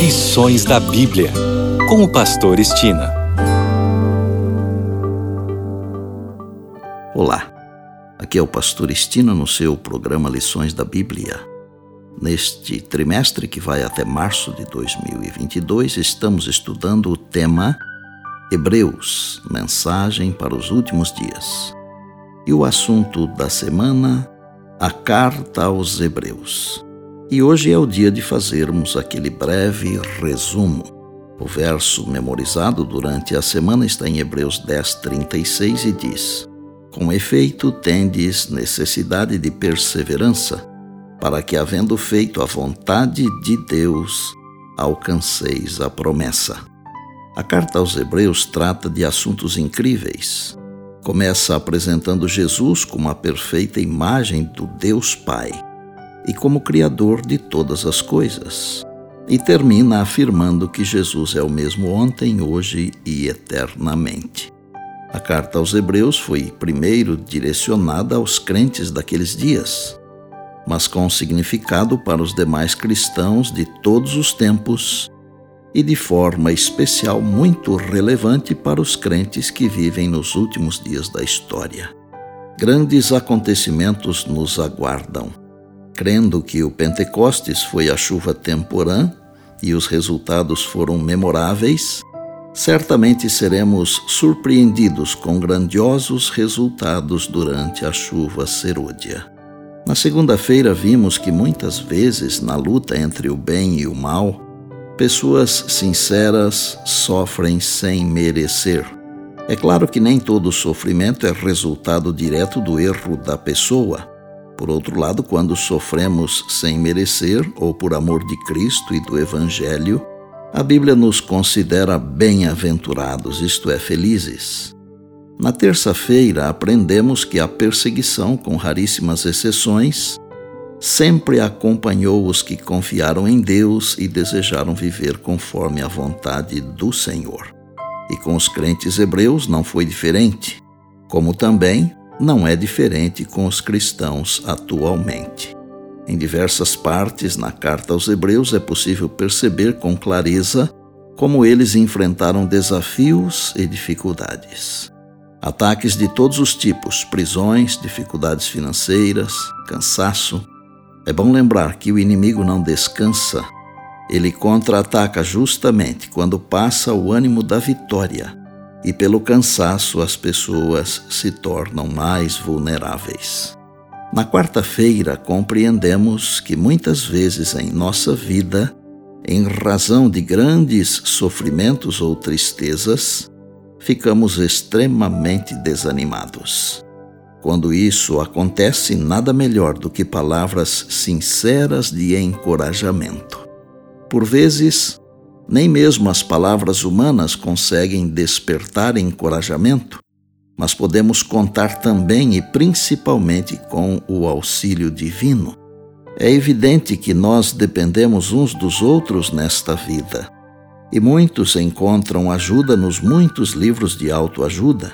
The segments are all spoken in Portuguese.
Lições da Bíblia, com o Pastor Estina. Olá, aqui é o Pastor Estina no seu programa Lições da Bíblia. Neste trimestre que vai até março de 2022, estamos estudando o tema Hebreus Mensagem para os Últimos Dias. E o assunto da semana, a Carta aos Hebreus. E hoje é o dia de fazermos aquele breve resumo. O verso memorizado durante a semana está em Hebreus 10, 36 e diz: Com efeito, tendes necessidade de perseverança, para que, havendo feito a vontade de Deus, alcanceis a promessa. A carta aos Hebreus trata de assuntos incríveis. Começa apresentando Jesus como a perfeita imagem do Deus Pai e como Criador de todas as coisas. E termina afirmando que Jesus é o mesmo ontem, hoje e eternamente. A carta aos Hebreus foi primeiro direcionada aos crentes daqueles dias, mas com significado para os demais cristãos de todos os tempos e de forma especial muito relevante para os crentes que vivem nos últimos dias da história. Grandes acontecimentos nos aguardam crendo que o Pentecostes foi a chuva temporã e os resultados foram memoráveis, certamente seremos surpreendidos com grandiosos resultados durante a chuva serôdia. Na segunda-feira vimos que muitas vezes, na luta entre o bem e o mal, pessoas sinceras sofrem sem merecer. É claro que nem todo sofrimento é resultado direto do erro da pessoa, por outro lado, quando sofremos sem merecer ou por amor de Cristo e do Evangelho, a Bíblia nos considera bem-aventurados, isto é, felizes. Na terça-feira, aprendemos que a perseguição, com raríssimas exceções, sempre acompanhou os que confiaram em Deus e desejaram viver conforme a vontade do Senhor. E com os crentes hebreus não foi diferente, como também não é diferente com os cristãos atualmente. Em diversas partes na carta aos Hebreus é possível perceber com clareza como eles enfrentaram desafios e dificuldades. Ataques de todos os tipos, prisões, dificuldades financeiras, cansaço. É bom lembrar que o inimigo não descansa. Ele contra-ataca justamente quando passa o ânimo da vitória e pelo cansaço as pessoas se tornam mais vulneráveis. Na quarta-feira, compreendemos que muitas vezes em nossa vida, em razão de grandes sofrimentos ou tristezas, ficamos extremamente desanimados. Quando isso acontece, nada melhor do que palavras sinceras de encorajamento. Por vezes, nem mesmo as palavras humanas conseguem despertar encorajamento, mas podemos contar também e principalmente com o auxílio divino. É evidente que nós dependemos uns dos outros nesta vida, e muitos encontram ajuda nos muitos livros de autoajuda,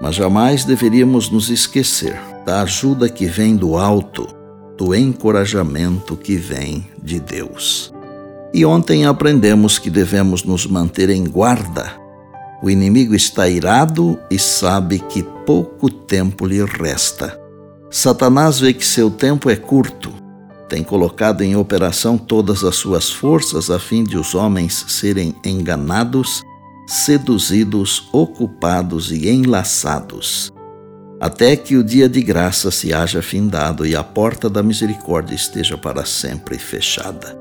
mas jamais deveríamos nos esquecer da ajuda que vem do alto, do encorajamento que vem de Deus. E ontem aprendemos que devemos nos manter em guarda. O inimigo está irado e sabe que pouco tempo lhe resta. Satanás vê que seu tempo é curto. Tem colocado em operação todas as suas forças a fim de os homens serem enganados, seduzidos, ocupados e enlaçados, até que o dia de graça se haja findado e a porta da misericórdia esteja para sempre fechada.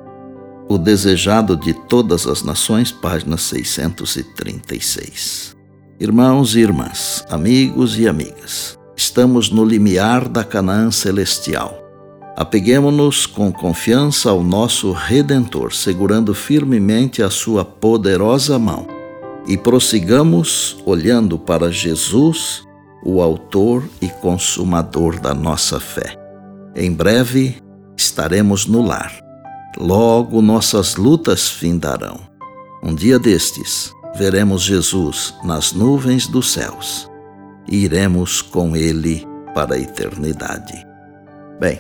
O Desejado de Todas as Nações, página 636. Irmãos e irmãs, amigos e amigas, estamos no limiar da Canaã celestial. Apeguemos-nos com confiança ao nosso Redentor, segurando firmemente a sua poderosa mão, e prossigamos olhando para Jesus, o Autor e Consumador da nossa fé. Em breve estaremos no lar Logo nossas lutas findarão. Um dia destes, veremos Jesus nas nuvens dos céus e iremos com ele para a eternidade. Bem,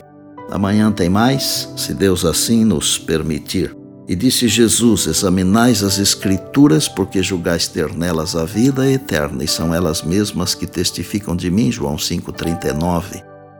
amanhã tem mais, se Deus assim nos permitir. E disse Jesus: Examinais as Escrituras, porque julgais ter nelas a vida eterna, e são elas mesmas que testificam de mim. João 5,39.